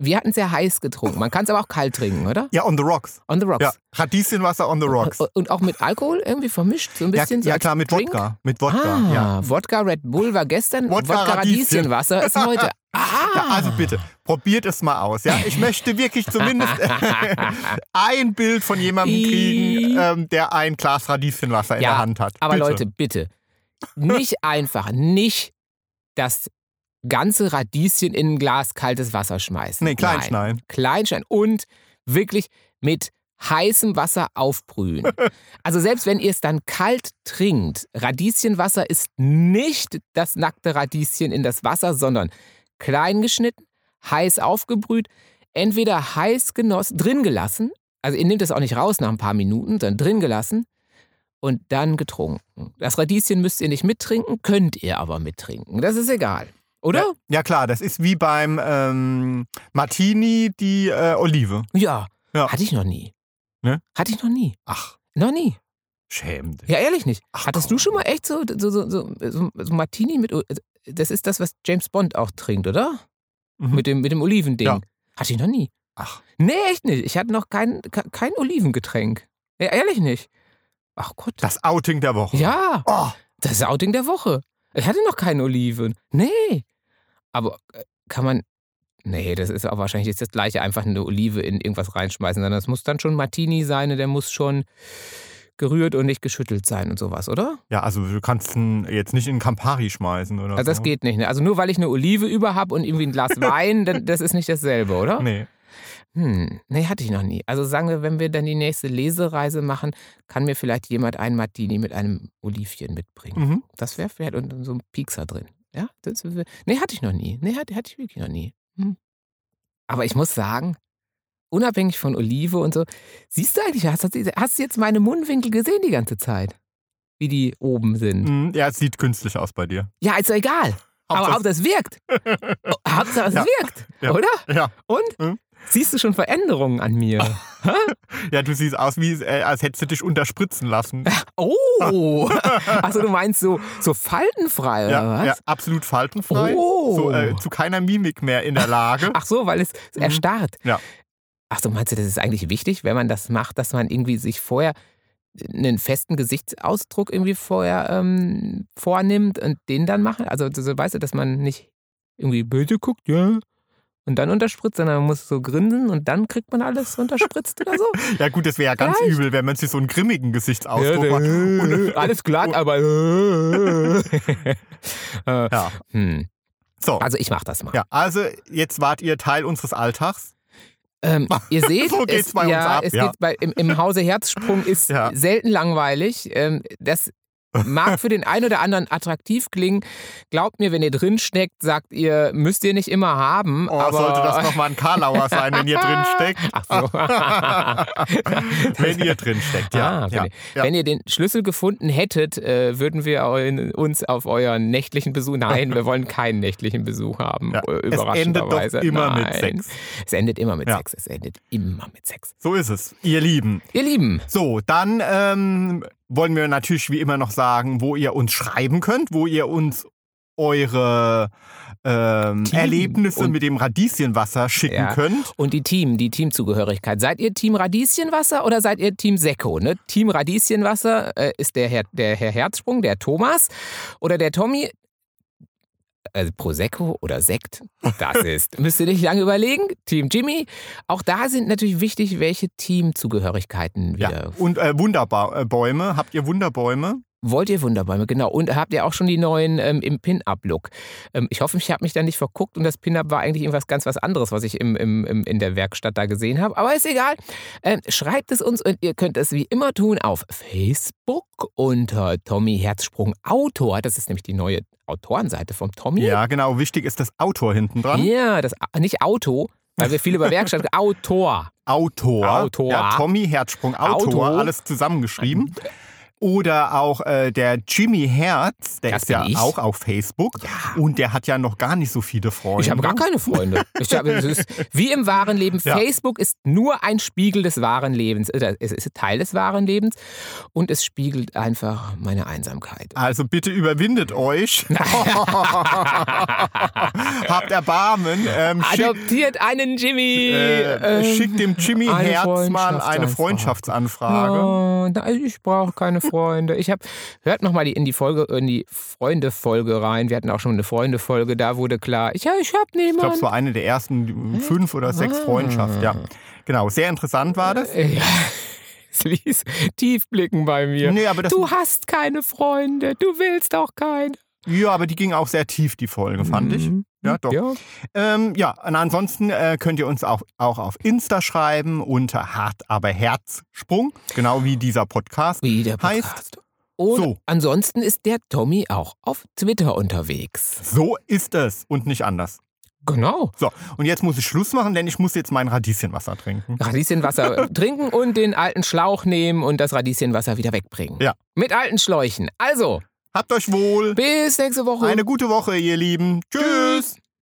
Wir hatten es sehr heiß getrunken. Man kann es aber auch kalt trinken, oder? Ja, on the rocks. On the rocks. Ja, Radieschenwasser on the rocks. Und- auch mit Alkohol irgendwie vermischt, so ein Ja, bisschen so ja als klar, mit Drink? Wodka. Mit Wodka, Ah, ja. Wodka Red Bull war gestern, Wodka Wodka, Radieschen. Radieschenwasser ist heute. Ah, Ja, also bitte, probiert es mal aus. Ja, ich möchte wirklich zumindest ein Bild von jemandem kriegen, ähm, der ein Glas Radieschenwasser in Ja, der Hand hat. Aber bitte. Leute, bitte. Nicht einfach, nicht das ganze Radieschen in ein Glas kaltes Wasser schmeißen. Nee, klein Nein. schneiden. Kleinschneiden und wirklich mit heißem Wasser aufbrühen. Also selbst wenn ihr es dann kalt trinkt, Radieschenwasser ist nicht das nackte Radieschen in das Wasser, sondern klein geschnitten, heiß aufgebrüht, entweder heiß genossen, drin gelassen, also ihr nehmt es auch nicht raus nach ein paar Minuten, sondern drin gelassen und dann getrunken. Das Radieschen müsst ihr nicht mittrinken, könnt ihr aber mittrinken. Das ist egal. Oder? Ja, ja klar, das ist wie beim ähm, Martini die äh, Olive. Ja. Ja. Hatte ich noch nie. Ne? Hatte ich noch nie. Ach, Noch nie. schäm dich. Ja, ehrlich nicht. Ach, Hattest komm. du schon mal echt so, so, so, so, so, Martini mit. Das ist das, was James Bond auch trinkt, oder? Mhm. Mit dem, mit dem Olivending. Ja. Hatte ich noch nie. Ach, Nee, echt nicht. Ich hatte noch kein, ke- kein Olivengetränk. Ja, ehrlich nicht. Ach Gott. das Outing der Woche. Ja, Oh, das Outing der Woche. Ich hatte noch keine Oliven. Nee. Aber äh, kann man. Nee, das ist auch wahrscheinlich jetzt das gleiche, einfach eine Olive in irgendwas reinschmeißen, sondern das muss dann schon Martini sein und der muss schon gerührt und nicht geschüttelt sein und sowas, oder? ja, also du kannst ihn jetzt nicht in Campari schmeißen oder Also das so. geht nicht. Ne? Also nur weil ich eine Olive über habe und irgendwie ein Glas Wein, dann, das ist nicht dasselbe, oder? Nee. Hm, nee, hatte ich noch nie. Also sagen wir, wenn wir dann die nächste Lesereise machen, kann mir vielleicht jemand einen Martini mit einem Olivchen mitbringen. Mhm. Das wäre vielleicht und so ein Piekser drin. Ja, das, nee, hatte ich noch nie. Nee, hatte, hatte ich wirklich noch nie. Hm. Aber ich muss sagen, unabhängig von Olive und so, siehst du eigentlich, hast, du- hast du jetzt meine Mundwinkel gesehen die ganze Zeit? Wie die oben sind. Mhm, Ja, es sieht künstlich aus bei dir. Ja, ist doch egal. Aber Hauptsache- Hauptsache es wirkt. Oh, Hauptsache es Ja. wirkt, Ja. oder? Ja. Und? Hm? Siehst du schon Veränderungen an mir? ja, du siehst aus, wie äh, als hättest du dich unterspritzen lassen. Oh! Achso, du meinst so, so faltenfrei, oder Ja, was? ja, absolut faltenfrei. Oh. So, äh, zu keiner Mimik mehr in der Lage. Ach so, weil es Mhm. erstarrt. Ja. Ach so, meinst du, das ist eigentlich wichtig, wenn man das macht, dass man irgendwie sich vorher einen festen Gesichtsausdruck irgendwie vorher ähm, vornimmt und den dann machen? Also, so, weißt du, dass man nicht irgendwie böse guckt, ja, und dann unterspritzt, sondern man muss so grinsen und dann kriegt man alles unterspritzt oder so? Ja gut, das wäre ja ganz Vielleicht. übel, wenn man sich so einen grimmigen Gesichtsausdruck Ja, macht. Und, alles glatt, aber. äh, ja. hm. So, Also, ich mach das mal. ja, also jetzt wart ihr Teil unseres Alltags. Ähm, ihr seht, So es, ja, es ja. geht bei, im, im Hause Herzsprung ist Ja. selten langweilig. Ähm, das mag für den einen oder anderen attraktiv klingen. Glaubt mir, wenn ihr drin steckt, sagt ihr, müsst ihr nicht immer haben. Oh, aber sollte das nochmal ein Karlauer sein, wenn ihr drin steckt. Ach so. wenn ihr drin steckt, ja. Ah, wenn, ja, ihr, ja. wenn ihr den Schlüssel gefunden hättet, äh, würden wir uns auf euren nächtlichen Besuch. Nein, wir wollen keinen nächtlichen Besuch haben. Ja, äh, es endet doch Überraschenderweise. immer mit Nein. Sex. Es endet immer mit. Sex. Es endet immer mit Sex. So ist es, ihr Lieben. Ihr Lieben, So, dann ähm, wollen wir natürlich wie immer noch sagen, wo ihr uns schreiben könnt, wo ihr uns eure ähm, Erlebnisse und- mit dem Radieschenwasser schicken Ja. könnt. Und die Team, die Teamzugehörigkeit. Seid ihr Team Radieschenwasser oder seid ihr Team Sekko? Ne? Team Radieschenwasser äh, ist der Herr, der Herr Herzsprung, der Thomas oder der Tommy. Also Prosecco oder Sekt, das ist. Müsst ihr nicht lange überlegen. Team Jimmy. Auch da sind natürlich wichtig, welche Teamzugehörigkeiten Ja. wieder. Und äh, Wunderbäume. Habt ihr Wunderbäume? Wollt ihr Wunderbäume, genau. Und habt ihr auch schon die neuen ähm, im Pin-Up-Look? Ähm, ich hoffe, ich habe mich da nicht verguckt und das Pin-Up war eigentlich irgendwas ganz was anderes, was ich im, im, im, in der Werkstatt da gesehen habe. Aber ist egal. Ähm, schreibt es uns und ihr könnt es wie immer tun auf Facebook unter Tommy Herzsprung Autor. Das ist nämlich die neue Autorenseite vom Tommy. Ja, genau. Wichtig ist das Autor hinten dran. Ja, das nicht Auto, weil wir viel über Werkstatt. Autor. Autor. Autor. Ja, Tommy Herzsprung Autor. Autor. Alles zusammengeschrieben. Oder auch äh, der Jimmy Herz, der Das ist ja ich. auch auf Facebook. Ja. Und der hat ja noch gar nicht so viele Freunde. Ich habe gar keine Freunde. Es ist wie im wahren Leben. Ja. Facebook ist nur ein Spiegel des wahren Lebens. Oder Es ist Teil des wahren Lebens und es spiegelt einfach meine Einsamkeit. Also bitte überwindet euch. Habt Erbarmen. Ähm, Adoptiert einen Jimmy. äh, ähm, schickt dem Jimmy Herz mal eine Freundschaftsanfrage. Oh, ich brauche keine Freunde. Ich habe hört noch mal die, in die Folge in die Freunde Folge rein. Wir hatten auch schon eine Freunde Folge. Da wurde klar, ich, ja, ich habe Ich glaube, niemanden. es war eine der ersten fünf oder sechs Ah. Freundschaften. Ja, genau. Sehr interessant war das. Ja, es ließ tief blicken bei mir. Nee, aber das, Du hast keine Freunde, du willst auch keine. ja, aber die ging auch sehr tief, die Folge, fand ich. Ja, doch. Ja. Ähm, ja, und ansonsten äh, könnt ihr uns auch, auch auf Insta schreiben unter Hart aber Herzsprung, genau wie dieser Podcast. Wie der Heißt- Podcast. Und So. ansonsten ist der Tommy auch auf Twitter unterwegs. So ist es und nicht anders. Genau. So, und jetzt muss ich Schluss machen, denn ich muss jetzt mein Radieschenwasser trinken. Radieschenwasser trinken und den alten Schlauch nehmen und das Radieschenwasser wieder wegbringen. Ja. Mit alten Schläuchen. Also, Habt euch wohl. bis nächste Woche. Eine gute Woche, ihr Lieben. Tschüss.